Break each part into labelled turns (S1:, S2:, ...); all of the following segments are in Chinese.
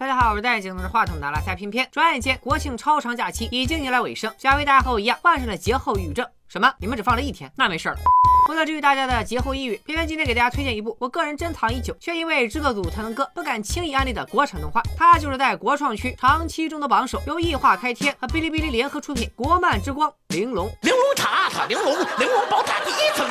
S1: 大家好，我是戴眼镜拿着话筒的拉塞偏偏。转眼间，国庆超长假期已经迎来尾声，小薇大家和我一样患上了节后抑郁症。什么？你们只放了一天？那没事了。为了治愈大家的节后抑郁，偏偏今天给大家推荐一部我个人珍藏已久，却因为制作组才能哥不敢轻易安利的国产动画。它就是在国创区长期中的榜首，由异化开天和哔哩哔哩联合出品，国漫之光《玲珑》。
S2: 玲珑塔塔玲珑，玲珑宝塔第一层。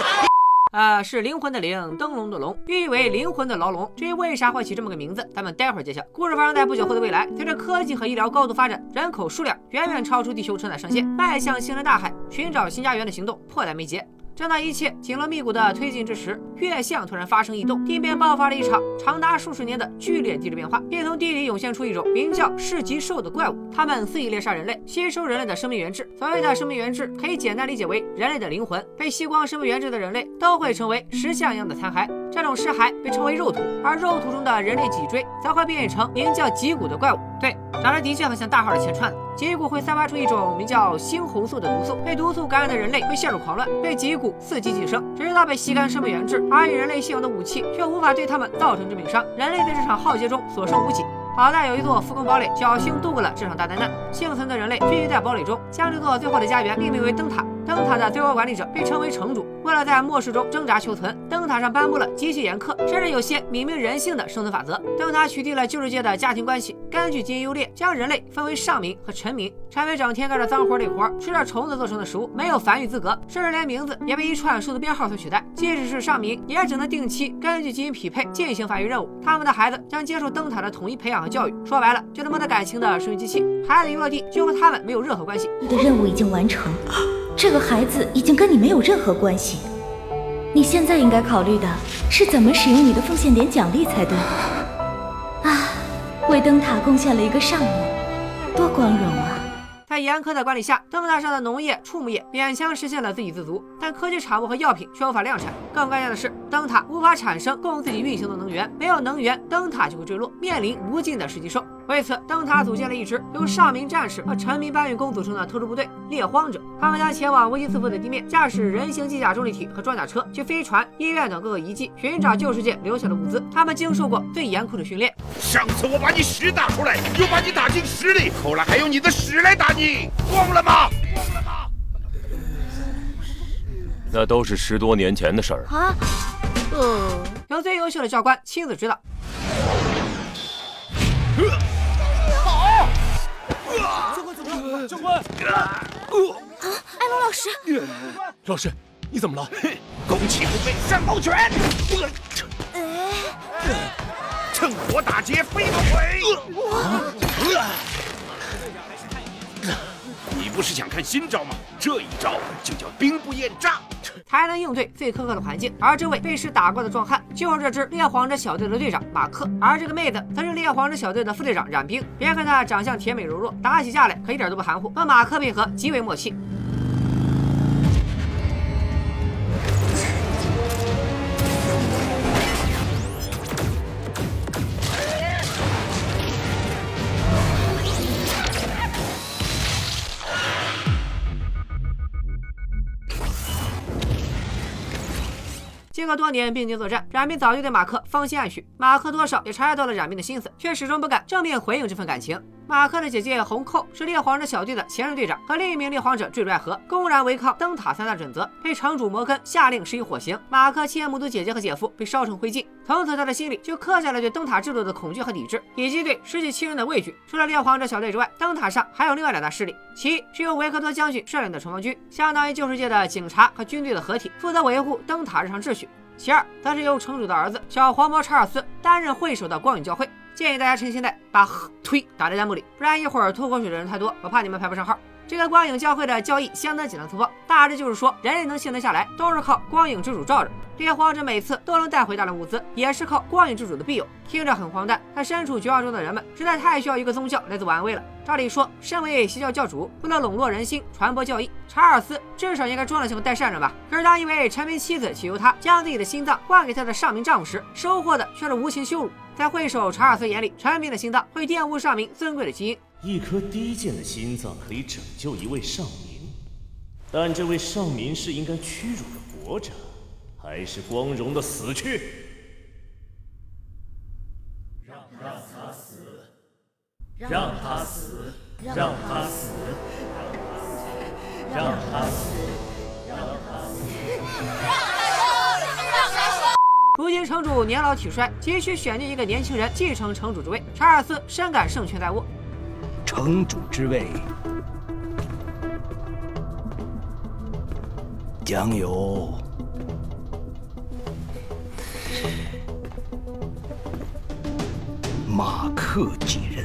S1: 呃，是灵魂的灵，灯笼的笼，寓意为灵魂的牢笼。至于为啥会起这么个名字，咱们待会儿揭晓。故事发生在不久后的未来，随着科技和医疗高度发展，人口数量远远超出地球承载上限，迈向星辰大海寻找新家园的行动迫在眉睫。正当一切紧锣密鼓的推进之时，月相突然发生异动，地面爆发了一场长达数十年的剧烈地质变化，并从地里涌现出一种名叫噬极兽的怪物。它们肆意猎杀人类，吸收人类的生命原质。所谓的生命原质，可以简单理解为人类的灵魂。被吸光生命原质的人类，都会成为石像一样的残骸。这种尸骸被称为肉土，而肉土中的人类脊椎则会变异成名叫脊骨的怪物。对，长得的确很像大号的前串子。脊骨会散发出一种名叫猩红素的毒素，被毒素感染的人类会陷入狂乱，被脊骨伺机寄生，直到被吸干生命原质。而与人类现有的武器却无法对他们造成致命伤，人类在这场浩劫中所剩无几。好在有一座复工堡垒，侥幸度过了这场大灾难。幸存的人类聚集在堡垒中，将这座最后的家园命名为灯塔。灯塔的最高管理者被称为城主。为了在末世中挣扎求存，灯塔上颁布了极其严苛，甚至有些泯灭人性的生存法则。灯塔取缔了旧世界的家庭关系，根据基因优劣，将人类分为上民和臣民。臣民整天干着脏活累活，吃着虫子做成的食物，没有繁育资格，甚至连名字也被一串数字编号所取代。即使是上民，也只能定期根据基因匹配进行繁育任务。他们的孩子将接受灯塔的统一培养和教育。说白了，就是没得感情的生育机器。孩子一落地，就和他们没有任何关系。
S3: 你的任务已经完成。这个孩子已经跟你没有任何关系，你现在应该考虑的是怎么使用你的奉献点奖励才对。啊，为灯塔贡献了一个上午，多光荣啊！
S1: 在严苛的管理下，灯塔上的农业、畜牧业勉强实现了自给自足，但科技产物和药品却无法量产。更关键的是，灯塔无法产生供自己运行的能源，没有能源，灯塔就会坠落，面临无尽的噬级兽。为此，灯塔组建了一支由上名战士和臣民搬运工组成的特殊部队——猎荒者。他们将前往危机四伏的地面，驾驶人形机甲重力体和装甲车，去飞船、医院等各个遗迹寻找旧世界留下的物资。他们经受过最严酷的训练。
S2: 上次我把你屎打出来，又把你打进屎里，后来还用你的屎来打你，忘了吗？忘了吗？
S4: 那都是十多年前的事儿啊。
S1: 呃，由最优秀的教官亲自指导。
S5: 教官，啊，
S3: 艾龙老师，
S5: 老师，你怎么了？
S2: 攻其不备，善抱拳。趁火打劫，飞毛腿。你不是想看新招吗？这一招就叫兵不厌诈。
S1: 才能应对最苛刻的环境。而这位被屎打过的壮汉，就是这支猎黄者小队的队长马克。而这个妹子，则是猎黄者小队的副队长冉冰。别看她长相甜美柔弱，打起架来可一点都不含糊，和马克配合极为默契。经过多年并肩作战，冉冰早就对马克芳心暗许。马克多少也察觉到了冉冰的心思，却始终不敢正面回应这份感情。马克的姐姐红扣是猎皇者小队的前任队长，和另一名猎皇者坠入爱河，公然违抗灯塔三大准则，被城主摩根下令施以火刑。马克亲眼目睹姐姐和姐夫被烧成灰烬，从此他的心里就刻下了对灯塔制度的恐惧和抵制，以及对失去亲人的畏惧。除了猎皇者小队之外，灯塔上还有另外两大势力，其一是由维克多将军率领的城防军，相当于旧世界的警察和军队的合体，负责维护灯塔日常秩序。其二，则是由城主的儿子小黄毛查尔斯担任会首的光影教会。建议大家趁现在把“呵推”打在弹幕里，不然一会儿吐口水的人太多，我怕你们排不上号。这个光影教会的教义相当简单粗暴，大致就是说，人类能幸存下来，都是靠光影之主罩着。猎荒者每次都能带回大量物资，也是靠光影之主的庇佑。听着很荒诞，但身处绝望中的人们实在太需要一个宗教来自我安慰了。照理说，身为邪教教主，为了笼络人心、传播教义，查尔斯至少应该装得像个代善人吧？可是当一位臣民妻子祈求他将自己的心脏换给他的上民丈夫时，收获的却是无情羞辱。在会首查尔斯眼里，臣民的心脏会玷污上民尊贵的基因。
S6: 一颗低贱的心脏可以拯救一位上民，但这位上民是应该屈辱的活着，还是光荣的死去？
S7: 让让他死，
S6: 让他死，让他死，让他死，让他死。
S1: 如今城主年老体衰，急需选定一个年轻人继承城主之位。查尔斯深感胜券在握，
S7: 城主之位将由马克继任。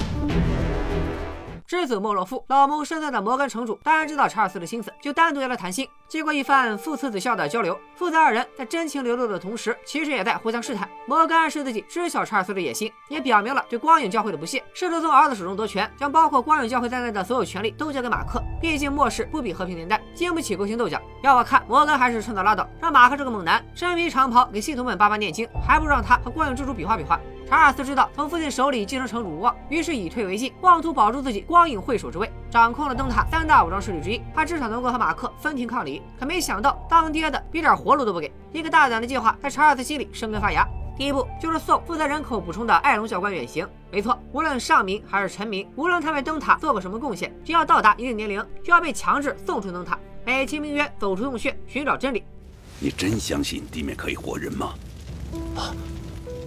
S1: 知子莫若父，老谋深算的摩根城主当然知道查尔斯的心思，就单独约了谈心。经过一番父慈子孝的交流，父子二人在真情流露的同时，其实也在互相试探。摩根暗示自己知晓查尔斯的野心，也表明了对光影教会的不屑，试图从儿子手中夺权，将包括光影教会在内的所有权力都交给马克。毕竟末世不比和平年代，经不起勾心斗角。要我看，摩根还是趁早拉倒，让马克这个猛男身披长袍给信徒们叭叭念经，还不如让他和光影之主比划比划。查尔斯知道从父亲手里继承城主无望，于是以退为进，妄图保住自己光影会首之位，掌控了灯塔三大武装势力之一，他至少能够和马克分庭抗礼。可没想到。当爹的比点活路都不给，一个大胆的计划在查尔斯心里生根发芽。第一步就是送负责人口补充的艾隆教官远行。没错，无论上民还是臣民，无论他为灯塔做过什么贡献，只要到达一定年龄，就要被强制送出灯塔。美其名曰走出洞穴，寻找真理。
S2: 你真相信地面可以活人吗？啊，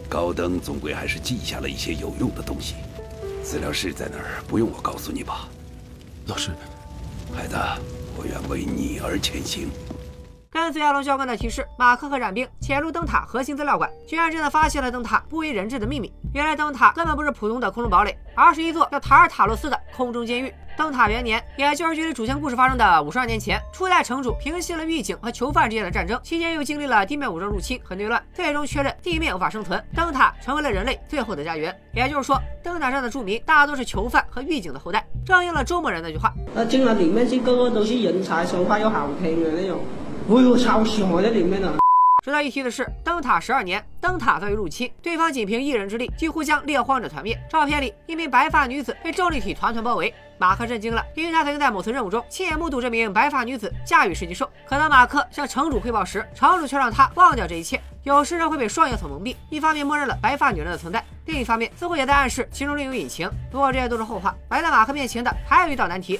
S2: 高登总归还是记下了一些有用的东西。资料室在哪儿？不用我告诉你吧。
S5: 老师，
S2: 孩子，我愿为你而前行。
S1: 跟随亚龙教官的提示，马克和冉冰潜入灯塔核心资料馆，居然真的发现了灯塔不为人知的秘密。原来灯塔根本不是普通的空中堡垒，而是一座叫塔尔塔洛斯的空中监狱。灯塔元年，也就是距离主线故事发生的五十二年前，初代城主平息了狱警和囚犯之间的战争，期间又经历了地面武装入侵和内乱，最终确认地面无法生存，灯塔成为了人类最后的家园。也就是说，灯塔上的住民大多是囚犯和狱警的后代，正应了周某人那句话：
S8: 那，进了里面，去个个都是人才，说话又好听的那种。哎呦，超凶！我在里面呢。
S1: 值得一提的是，灯塔十二年，灯塔遭遇入侵，对方仅凭一人之力，几乎将猎荒者团灭。照片里，一名白发女子被重力体团团包围，马克震惊了，因为他曾经在某次任务中亲眼目睹这名白发女子驾驭十级兽。可当马克向城主汇报时，城主却让他忘掉这一切。有时人会被双眼所蒙蔽，一方面默认了白发女人的存在，另一方面似乎也在暗示其中另有隐情。不过这些都是后话，摆在马克面前的还有一道难题。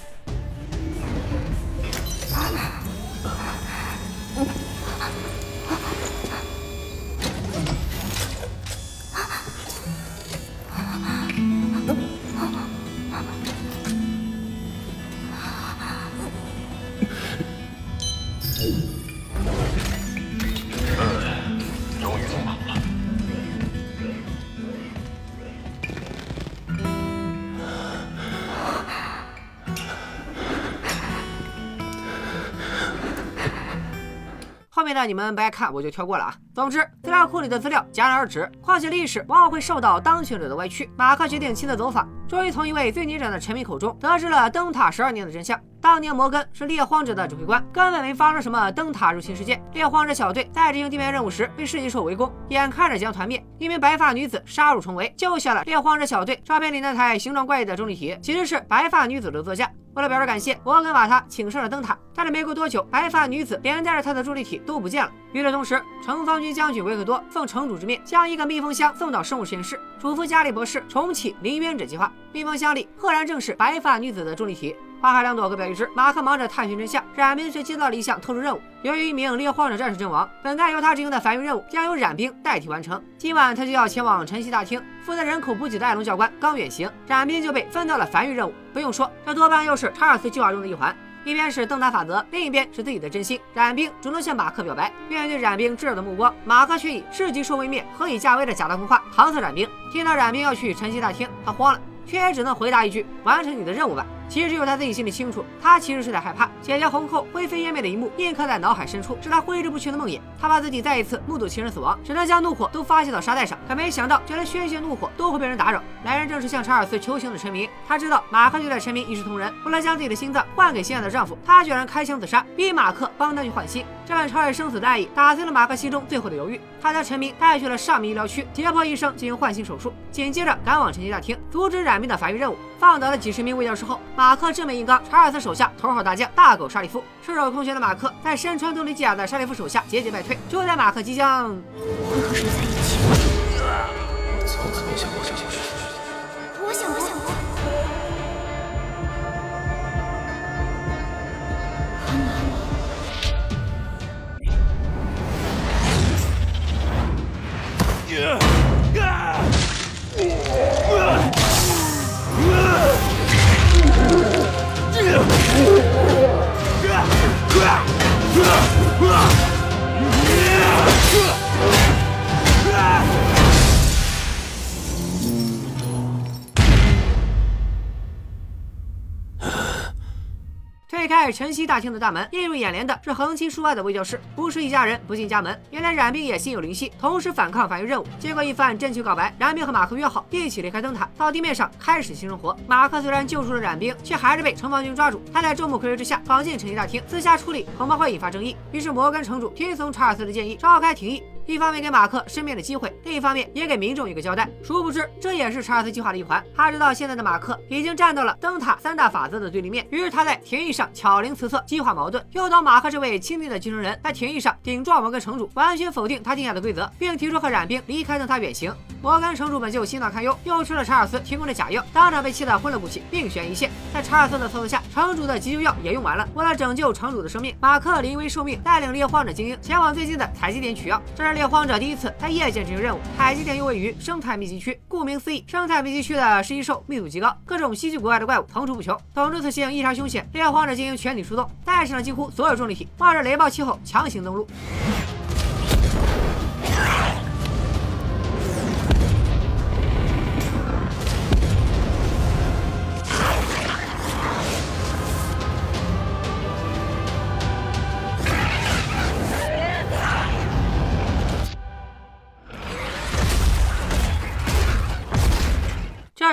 S1: 后面的你们不爱看，我就跳过了啊。总之，资料库里的资料戛然而止。况且历史往往会受到当权者的歪曲。马克决定亲自走访，终于从一位最年长的臣民口中得知了灯塔十二年的真相。当年摩根是猎荒者的指挥官，根本没发生什么灯塔入侵事件。猎荒者小队在执行地面任务时被世纪兽围攻，眼看着将团灭，一名白发女子杀入重围，救下了猎荒者小队。照片里那台形状怪异的重力体其实是白发女子的座驾。为了表示感谢，摩根把她请上了灯塔。但是没过多久，白发女子连带着她的重力体都不见了。与此同时，城防军将军维克多奉城主之命，将一个密封箱送到生物实验室，嘱咐加里博士重启临渊者计划。密封箱里赫然正是白发女子的重力体。花海两朵，各表一枝。马克忙着探寻真相，冉冰却接到了一项特殊任务。由于一名猎荒者战士阵亡，本该由他执行的繁育任务将由冉冰代替完成。今晚他就要前往晨曦大厅，负责人口补给的艾隆教官刚远行，冉冰就被分到了繁育任务。不用说，这多半又是查尔斯计划中的一环。一边是灯塔法则，另一边是自己的真心。冉冰主动向马克表白，面对冉冰炙热的目光，马克却以世纪兽未灭，何以价微的假大空话搪塞冉冰。听到冉冰要去晨曦大厅，他慌了，却也只能回答一句：“完成你的任务吧。”其实只有他自己心里清楚，他其实是在害怕姐姐红后灰飞烟灭的一幕印刻在脑海深处，是他挥之不去的梦魇。他怕自己再一次目睹亲人死亡，只能将怒火都发泄到沙袋上。可没想到，就连宣泄怒火都会被人打扰。来人正是向查尔斯求情的陈明。他知道马克对待陈明一视同仁，为了将自己的心脏换给心爱的丈夫，他居然开枪自杀，逼马克帮他去换心。这份超越生死的爱意，打碎了马克心中最后的犹豫。他将陈明带去了上面医疗区，解剖医生进行换心手术，紧接着赶往陈曦大厅，阻止染病的繁育任务。放倒了几十名卫教士后，马克正面硬刚查尔斯手下头号大将大狗沙利夫。赤手空拳的马克在身穿多利基亚的沙利夫手下节节败退。就在马克即将
S3: 会和谁在一起？
S5: 我从来没想过这件事。
S3: 我想
S1: 晨曦大厅的大门，映入眼帘的是横七竖八的魏教室。不是一家人。不进家门，原来冉冰也心有灵犀，同时反抗繁育任务。经过一番真情告白，冉冰和马克约好一起离开灯塔，到地面上开始新生活。马克虽然救出了冉冰，却还是被城防军抓住。他在众目睽睽之下闯进晨曦大厅，私下处理恐怕会引发争议。于是摩根城主听从查尔斯的建议，召开庭议。一方面给马克申辩的机会，另一方面也给民众一个交代。殊不知，这也是查尔斯计划的一环。他知道现在的马克已经站到了灯塔三大法则的对立面，于是他在庭议上巧灵辞色，激化矛盾，诱导马克这位亲密的继承人在庭议上顶撞摩根城主，完全否定他定下的规则，并提出和冉冰离开灯塔远行。摩根城主本就心脏堪忧，又吃了查尔斯提供的假药，当场被气得昏了过去，命悬一线。在查尔斯的操作下，城主的急救药也用完了。为了拯救城主的生命，马克临危受命，带领猎荒者精英前往最近的采集点取药。这是猎荒者第一次。在夜间执行任务，采集点又位于生态密集区。顾名思义，生态密集区的食蚁兽密度极高，各种稀奇古怪的怪物层出不穷。总之，此行异常凶险，猎荒者进行全体出动，带上了几乎所有重力体，冒着雷暴气候强行登陆。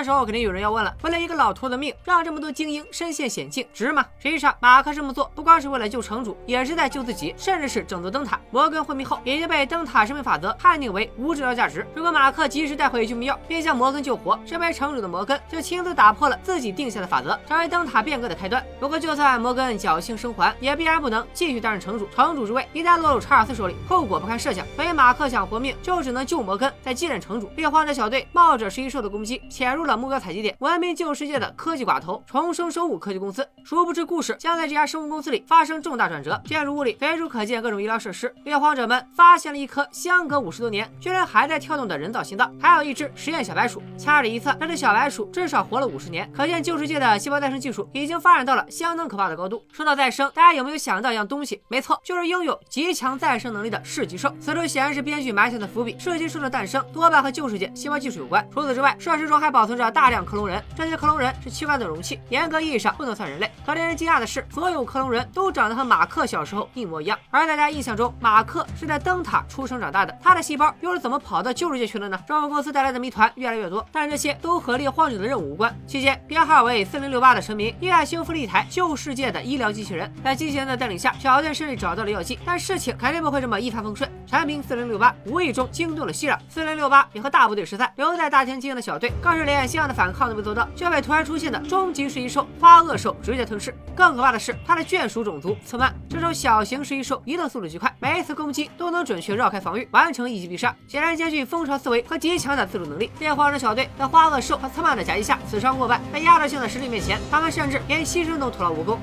S1: 时候肯定有人要问了：为了一个老头的命，让这么多精英身陷险境，值吗？实际上，马克这么做不光是为了救城主，也是在救自己，甚至是整座灯塔。摩根昏迷后，已经被灯塔生命法则判定为无治疗价值。如果马克及时带回救命药，并将摩根救活，身为城主的摩根就亲自打破了自己定下的法则，成为灯塔变革的开端。不过，就算摩根侥幸生还，也必然不能继续担任城主。城主之位一旦落入查尔斯手里，后果不堪设想。所以，马克想活命，就只能救摩根，再继任城主。猎荒者小队冒着食蚁兽的攻击，潜入了目标采集点。闻名救世界的科技寡头重生生物科技公司，殊不知故事将在这家生物公司里发生重大转折。建筑物里随处可见各种医疗设施，猎荒者们发现了一颗相隔五十多年居然还在跳动的人造心脏，还有一只实验小白鼠。掐指一算，这只小白鼠至少活了五十年，可见旧世界的细胞再生技术已经发展到了相当可怕的高度。说到再生，大家有没有想到一样东西？没错，就是拥有极强再生能力的噬鸡兽。此处显然是编剧埋下的伏笔，噬鸡兽的诞生多半和旧世界细胞技术有关。除此之外，设施中还保存着大量克隆人。这些克隆人是器官的容器，严格意义上不能算人类。可令人惊讶的是，所有克隆人都长得和马克小时候一模一样。而大家印象中，马克是在灯塔出生长大的，他的细胞又是怎么跑到旧世界去了呢？生物公司带来的谜团越来越多，但这些都和猎荒者的任务无关。期间，编号为四零六八的臣民意外修复了一台旧世界的医疗机器人，在机器人的带领下，小队顺利找到了药剂。但事情肯定不会这么一帆风顺。产品四零六八无意中惊动了息壤，四零六八也和大部队失散，留在大厅经营的小队更是连希望的反抗都没做到，就被突然出现的终极食蚁兽花恶兽直接吞噬。更可怕的是，它的眷属种族刺曼，这种小型食蚁兽移动速度极快，每一次攻击都能准确绕开防御，完成一击必杀，显然兼具蜂巢思维和极强的自主能力。猎荒者小队在花恶兽和刺曼的夹击下死伤过半，在压倒性的实力面前，他们甚至连牺牲都徒劳无功。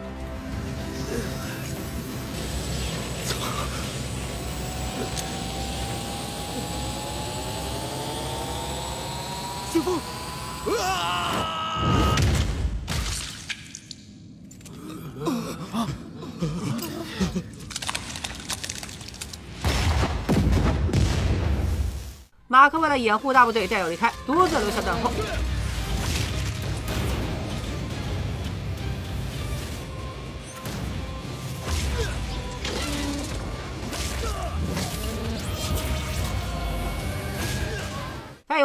S5: 清风！
S1: 马克为了掩护大部队战友离开，独自留下断后。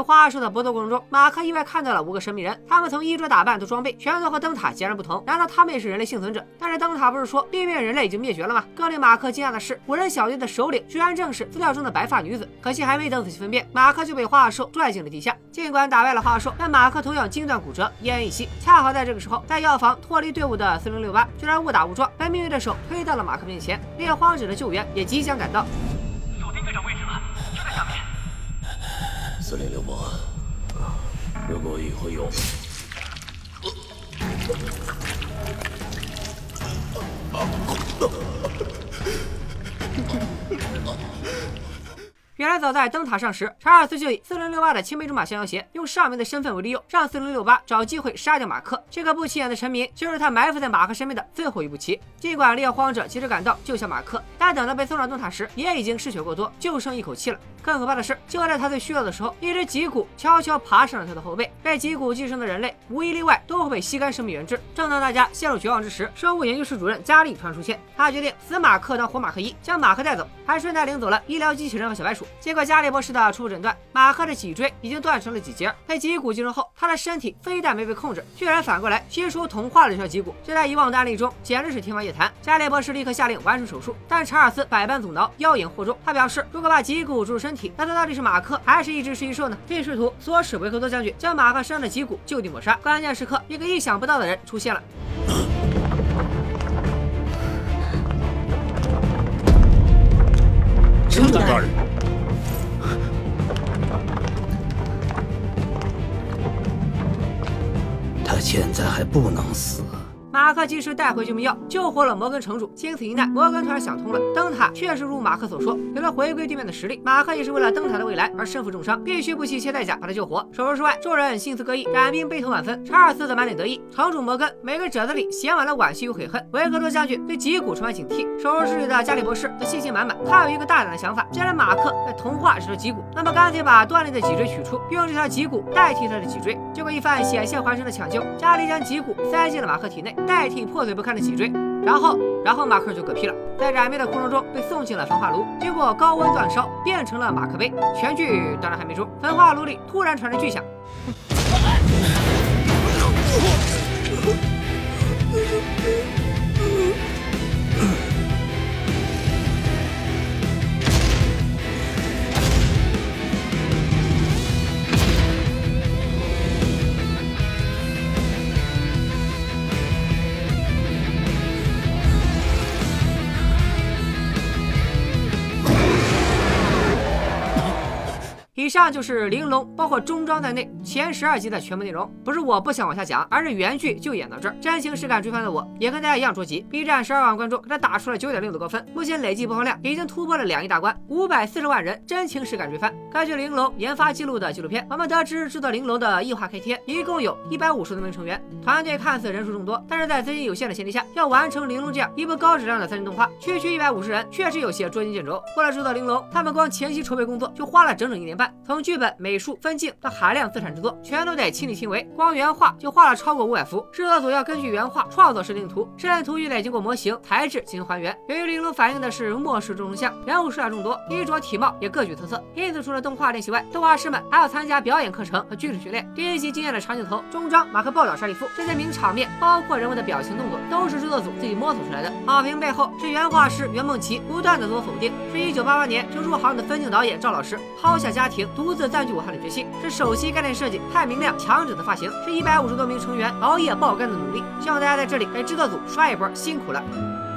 S1: 花兽的搏斗过程中，马克意外看到了五个神秘人，他们从衣着打扮到装备，全都和灯塔截然不同。难道他们也是人类幸存者？但是灯塔不是说地面人类已经灭绝了吗？更令马克惊讶的是，五人小队的首领居然正是资料中的白发女子。可惜还没等仔细分辨，马克就被花兽拽进了地下。尽管打败了花兽，但马克同样筋断骨折，奄奄一息。恰好在这个时候，在药房脱离队伍的四零六八居然误打误撞，被命运的手推到了马克面前。猎荒者的救援也即将赶到。
S6: 司令刘伯，如果以后有，
S1: 原来早在灯塔上时，查尔斯就以四零六八的青梅竹马相要挟，用上面的身份为利诱，让四零六八找机会杀掉马克。这个不起眼的臣民，就是他埋伏在马克身边的最后一步棋。尽管猎荒者及时赶到救下马克，但等到被送上灯塔时，也已经失血过多，就剩一口气了。更可怕的是，就在他最需要的时候，一只脊骨悄悄爬上了他的后背。被脊骨寄生的人类，无一例外都会被吸干生命原质。正当大家陷入绝望之时，生物研究室主任加利突然出现，他决定死马克当活马克一，将马克带走，还顺带领走了医疗机器人和小白鼠。经过加利博士的初步诊断，马克的脊椎已经断成了几节。被脊骨击中后，他的身体非但没被控制，居然反过来吸收同化了这条脊骨。这在以往的案例中简直是天方夜谭。加利博士立刻下令完成手术，但查尔斯百般阻挠，妖言惑众。他表示，如果把脊骨注入身体，那他到底是马。克还是一只食蚁兽呢？并试图唆使维克多将军将马克身上的脊骨就地抹杀。关键时刻，一个意想不到的人出现了。
S4: 程大人，
S7: 他现在还不能死。
S1: 马克及时带回救命药，救活了摩根城主。经此一难，摩根突然想通了，确实如马克所说，有了回归地面的实力。马克也是为了灯塔的未来而身负重伤，必须不惜一切代价把他救活。手术室外，众人心思各异，冉兵悲痛万分。查尔斯则满脸得意，城主摩根每个褶子里写满了惋惜与悔恨。维克多将军对脊骨充满警惕，手术室里的加里博士则信心满满。他有一个大胆的想法，既然马克在同化这条脊骨，那么干脆把断裂的脊椎取出，用这条脊骨代替他的脊椎。经过一番险些还生的抢救，加里将脊骨塞进了马克体内，代替破碎不。堪的脊椎，然后，然后马克就嗝屁了，在燃灭的过程中被送进了焚化炉，经过高温煅烧，变成了马克杯。全剧当然还没终，焚化炉里突然传来巨响。以上就是《玲珑》包括中装在内。前十二集的全部内容。不是我不想往下讲，而是原剧就演到这儿。真情实感追番的我，也跟大家一样着急。B 站十二万观众给他打出了九点六的高分，目前累计播放量已经突破了两亿大关，五百四十万人真情实感追番。根据《玲珑》研发记录的纪录片，我们得知制作《玲珑》的异化开贴一共有一百五十多名成员，团队看似人数众多，但是在资金有限的前提下，要完成《玲珑》这样一部高质量的三 D 动画，区区一百五十人确实有些捉襟见肘。为了制作《玲珑》，他们光前期筹备工作就花了整整一年半，从剧本、美。术分镜到海量自产制作，全都得亲力亲为。光原画就画了超过五百幅。制作组要根据原画创作设定图，设定图又得经过模型材质进行还原。由于玲珑反映的是末世众生相，人物数量众多，衣着体貌也各具特色，因此除了动画练习外，动画师们还要参加表演课程和军事训练。第一集惊艳的长镜头，终章马克暴打沙利夫，这些名场面，包括人物的表情动作，都是制作组自己摸索出来的。好评背后是原画师袁梦琪不断的自我否定，是一九八八年就入行的分镜导演赵老师抛下家庭，独自暂居武汉的决心，是。首席概念师设计太明亮强者的发型，是一百五十多名成员熬夜爆肝的努力。希望大家在这里给制作组刷一波，辛苦了。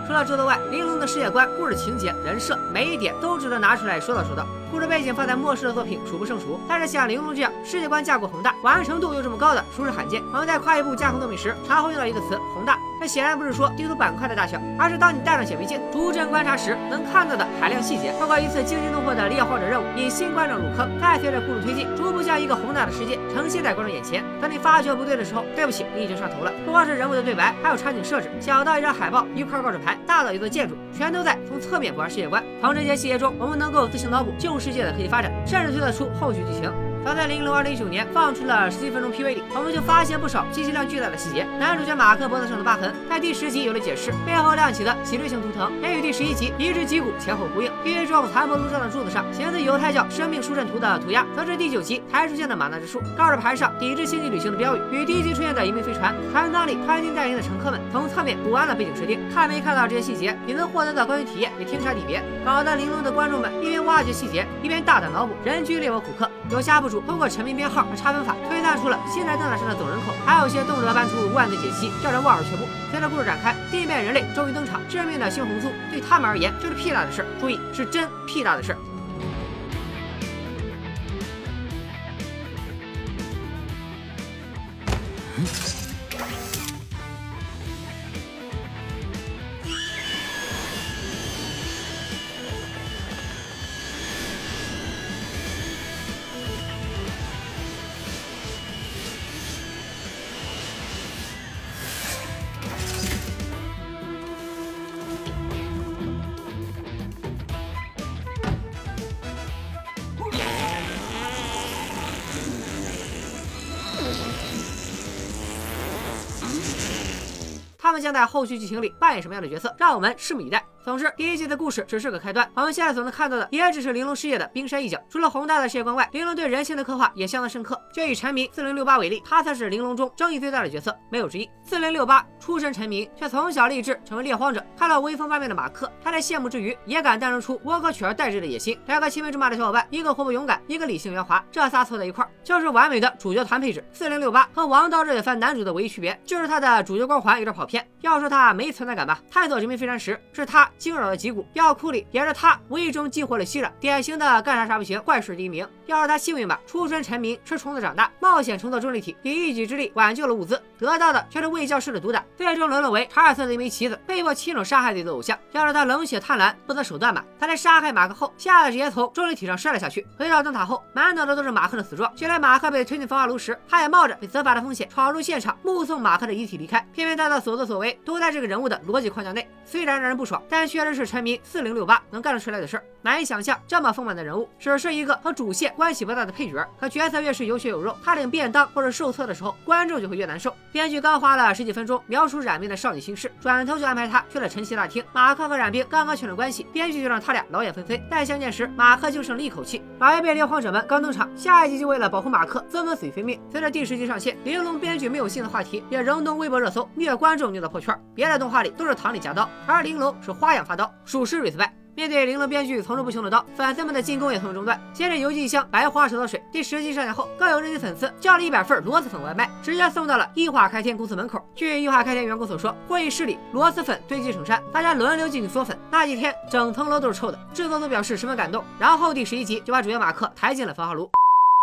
S1: 除了制作外，玲珑的世界观、故事情节、人设，每一点都值得拿出来说道说道。故事背景放在末世的作品数不胜数，但是像《玲珑》这样世界观架构宏大、完成度又这么高的，属实罕见。我们在夸一部架空作品时，常会用到一个词“宏大”，这显然不是说地图板块的大小，而是当你戴上显微镜，逐帧观察时能看到的海量细节。通过一次惊心动魄的猎荒者任务，引新观众入坑，再随着故事推进，逐步将一个宏大的世界呈现在观众眼前。当你发觉不对的时候，对不起，你已经上头了。不光是人物的对白，还有场景设置，小到一张海报、一块告示牌，大到一座建筑，全都在从侧面补完世界观。从这些细节中，我们能够自行脑补旧世界的科技发展。甚至推断出后续剧情。早在《玲珑》二零一九年放出了十七分钟 PV 里，我们就发现不少信息量巨大的细节。男主角马克脖子上的疤痕，在第十集有了解释，背后亮起的脊椎性图腾，也与第十一集移植脊骨前后呼应。PV 中残破路上的柱子上，形似犹太教生命树阵图的涂鸦，则是第九集才出现的玛纳之树。告示牌上抵制星际旅行的标语，与第一集出现的移民飞船，船舱里穿金戴银的乘客们，从侧面补完了背景设定。看没看到这些细节，你能获得的观影体验也天差地别。搞得《玲珑》的观众们一边挖掘细节，一边大胆脑补人均猎魔虎克。有下部通过臣民编号和差分法推算出了新来灯塔上的总人口，还有些动辄搬出万字解析，叫人望而却步。随着故事展开，地面人类终于登场，致命的猩红素对他们而言就是屁大的事，注意是真屁大的事。儿们将在后续剧情里扮演什么样的角色，让我们拭目以待。总之，第一季的故事只是个开端，我们现在所能看到的也只是玲珑事业的冰山一角。除了宏大的世界观外，玲珑对人性的刻画也相当深刻。就以陈明四零六八为例，他才是玲珑中争议最大的角色，没有之一。四零六八出身陈明，却从小立志成为猎荒者。看到威风八面的马克，他在羡慕之余，也敢诞生出我可取而代之的野心。两个青梅竹马的小伙伴，一个活泼勇敢，一个理性圆滑，这仨凑在一块儿，就是完美的主角团配置。四零六八和王道热血番男主的唯一区别，就是他的主角光环有点跑偏。要说他没存在感吧，探索殖民飞船时是他惊扰了吉古。药库里沿着他无意中激活了息染，典型的干啥啥不行，怪事第一名。要是他幸运吧，出身臣民，吃虫子长大，冒险重做重力体，以一己之力挽救了物资，得到的却是卫教师的毒打，最终沦落为查尔斯的一枚棋子，被迫亲手杀害自己的偶像。要是他冷血贪婪，不择手段吧，他在杀害马克后，吓得直接从重力体上摔了下去。回到灯塔后，满脑子都是马克的死状。就连马克被推进焚化炉时，他也冒着被责罚的风险闯入现场，目送马克的遗体离开。偏偏他的所作所为都在这个人物的逻辑框架内，虽然让人不爽，但确实是臣民四零六八。能干得出来的事儿，难以想象这么丰满的人物，只是一个和主线关系不大的配角。可角色越是有血有肉，他领便当或者受挫的时候，观众就会越难受。编剧刚花了十几分钟描述冉冰的少女心事，转头就安排他去了晨曦大厅。马克和冉冰刚刚确认关系，编剧就让他俩老眼纷飞。待相见时，马克就剩了一口气。老一辈猎荒者们刚登场，下一集就为了保护马克，纷纷死于非命。随着第十集上线，玲珑编剧没有新的话题，也仍登微博热搜，虐观众虐到破圈。别的动画里都是糖里夹刀，而玲珑是花样发刀，属实 respect。面对玲珑编剧层出不穷的刀，粉丝们的进攻也从中断。接着邮寄一箱白花蛇的水，第十集上线后，更有热心粉丝叫了一百份螺蛳粉外卖，直接送到了异化开天公司门口。据异化开天员工所说，会议室里螺蛳粉堆积成山，大家轮流进去嗦粉。那几天，整层楼都是臭的。制作组表示十分感动。然后第十一集就把主角马克抬进了焚化炉。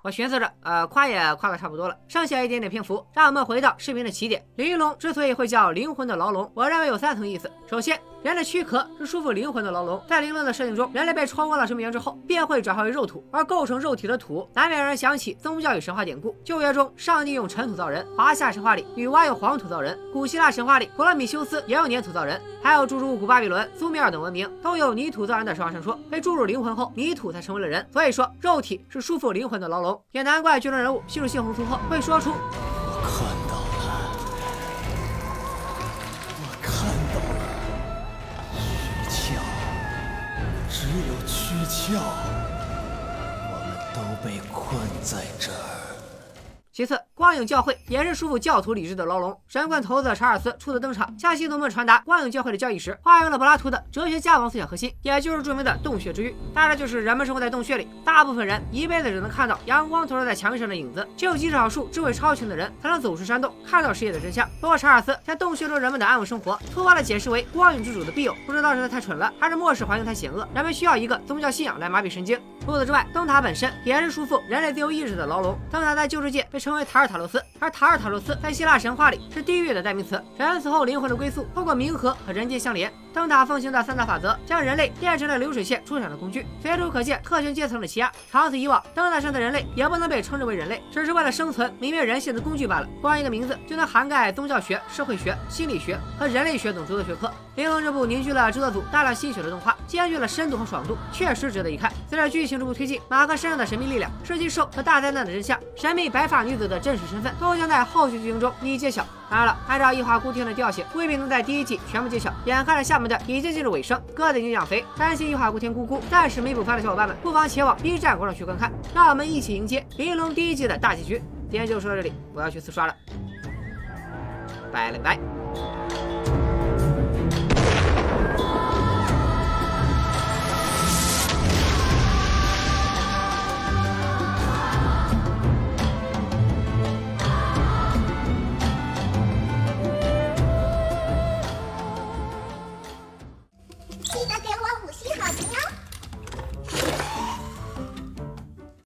S1: 我寻思着，呃，夸也夸的差不多了，剩下一点点篇幅，让我们回到视频的起点。玲珑之所以会叫灵魂的牢笼，我认为有三层意思。首先，人的躯壳是束缚灵魂的牢笼，在灵论的设定中，人类被冲光了生命源之后，便会转化为肉土，而构成肉体的土，难免让人想起宗教与神话典故。旧约中，上帝用尘土造人；华夏神话里，女娲用黄土造人；古希腊神话里，普罗米修斯也用粘土造人，还有诸如古巴比伦、苏美尔等文明，都有泥土造人的神话传说。被注入灵魂后，泥土才成为了人。所以说，肉体是束缚灵魂的牢笼，也难怪剧中人物进入猩红族后会说出。
S6: 笑，我们都被困在这儿。
S1: 其次，光影教会也是束缚教徒理智的牢笼。神棍头子查尔斯初次登场，向信徒们传达光影教会的教义时，化用了柏拉图的哲学家王思想核心，也就是著名的洞穴之狱。大概就是人们生活在洞穴里，大部分人一辈子只能看到阳光投射在墙壁上的影子，只有极少数智慧超群的人才能走出山洞，看到世界的真相。不过查尔斯在洞穴中人们的安稳生活，突发的解释为光影之主的庇佑，不知道是他太蠢了，还是末世环境太险恶，人们需要一个宗教信仰来麻痹神经。除此之外，灯塔本身也是束缚人类自由意志的牢笼。灯塔在旧世界被称为塔尔塔洛斯，而塔尔塔洛斯在希腊神话里是地狱的代名词，人死后灵魂的归宿通过冥河和人间相连。灯塔奉行的三大法则，将人类变成了流水线出产的工具，随处可见特权阶层的欺压。长此以往，灯塔上的人类也不能被称之为人类，只是为了生存泯灭人性的工具罢了。光一个名字就能涵盖宗教学、社会学、心理学和人类学等诸多学科。玲珑这部凝聚了制作组大量心血的动画，兼具了深度和爽度，确实值得一看。随着剧情逐步推进，马克身上的神秘力量、世纪兽和大灾难的真相、神秘白发女子的真实身份，都将在后续剧情中一一揭晓。当然了，按照异化孤天的调性，未必能在第一季全部揭晓。眼看着下面的已经进入尾声，鸽子已经养肥，担心异化孤天咕咕暂时没补番的小伙伴们，不妨前往 B 站观众区观看。让我们一起迎接《玲珑》第一季的大结局。今天就说到这里，我要去四刷了，拜了个拜。